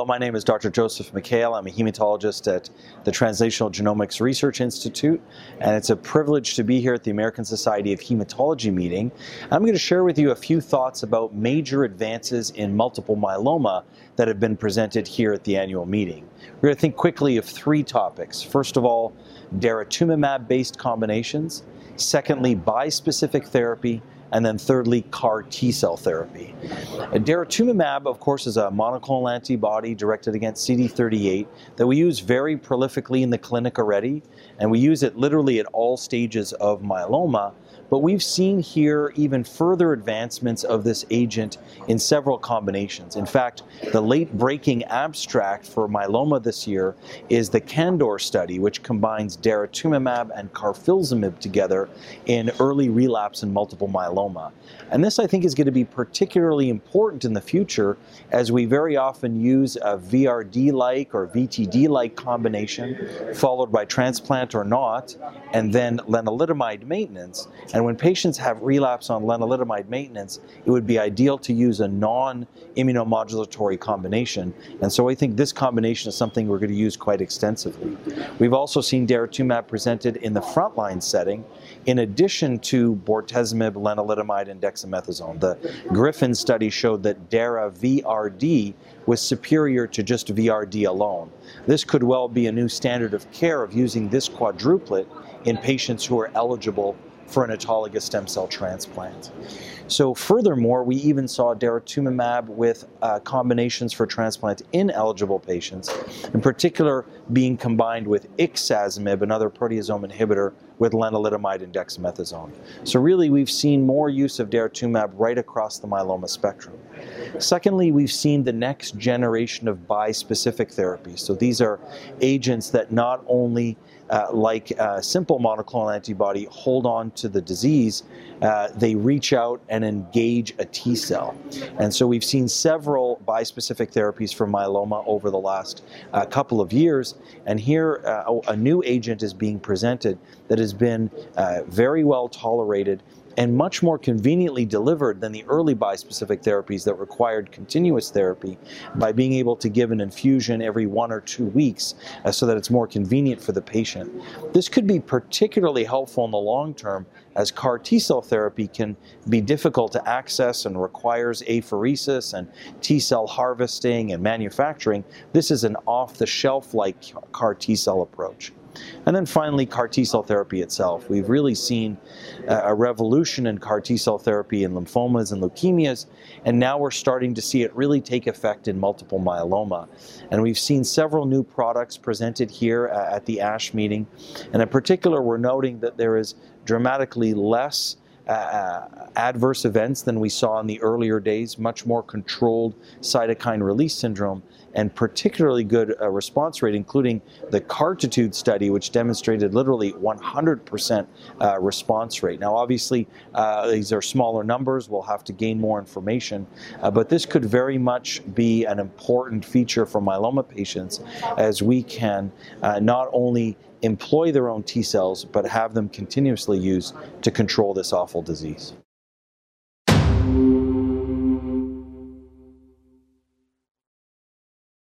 Hello, my name is Dr. Joseph Mikhael. I'm a hematologist at the Translational Genomics Research Institute, and it's a privilege to be here at the American Society of Hematology meeting. I'm going to share with you a few thoughts about major advances in multiple myeloma that have been presented here at the annual meeting. We're going to think quickly of three topics. First of all, daratumumab-based combinations. Secondly, bispecific therapy and then thirdly, CAR T cell therapy. Daratumumab, of course, is a monoclonal antibody directed against CD38 that we use very prolifically in the clinic already, and we use it literally at all stages of myeloma. But we've seen here even further advancements of this agent in several combinations. In fact, the late breaking abstract for myeloma this year is the CANDOR study, which combines daratumumab and carfilzomib together in early relapse and multiple myeloma. And this, I think, is going to be particularly important in the future as we very often use a VRD like or VTD like combination, followed by transplant or not, and then lenalidomide maintenance. And when patients have relapse on lenalidomide maintenance, it would be ideal to use a non-immunomodulatory combination. And so I think this combination is something we're going to use quite extensively. We've also seen daratumumab presented in the frontline setting, in addition to bortezomib, lenalidomide, and dexamethasone. The Griffin study showed that DARA VRD was superior to just VRD alone. This could well be a new standard of care of using this quadruplet in patients who are eligible for an autologous stem cell transplant. So furthermore, we even saw daratumumab with uh, combinations for transplant in eligible patients, in particular being combined with ixazomib, another proteasome inhibitor, with lenalidomide and dexamethasone. So really, we've seen more use of daratumumab right across the myeloma spectrum. Secondly, we've seen the next generation of bispecific therapies. So these are agents that not only uh, like a simple monoclonal antibody hold on to the disease, uh, they reach out and engage a T cell. And so we've seen several bispecific therapies for myeloma over the last uh, couple of years. And here uh, a new agent is being presented that has been uh, very well tolerated and much more conveniently delivered than the early bispecific therapies that required continuous therapy by being able to give an infusion every one or two weeks uh, so that it's more convenient for the patient. This could be particularly helpful in the long term as CAR T cell therapy can be difficult to access and requires apheresis and T cell harvesting and manufacturing. This is an off the shelf like CAR T cell approach. And then finally, CAR T cell therapy itself. We've really seen a revolution in CAR T cell therapy in lymphomas and leukemias, and now we're starting to see it really take effect in multiple myeloma. And we've seen several new products presented here uh, at the ASH meeting, and in particular, we're noting that there is dramatically less uh, uh, adverse events than we saw in the earlier days, much more controlled cytokine release syndrome, and particularly good uh, response rate, including the Cartitude study, which demonstrated literally 100% uh, response rate. Now, obviously, uh, these are smaller numbers. We'll have to gain more information, uh, but this could very much be an important feature for myeloma patients as we can not only employ their own T cells, but have them continuously used to control this awful disease.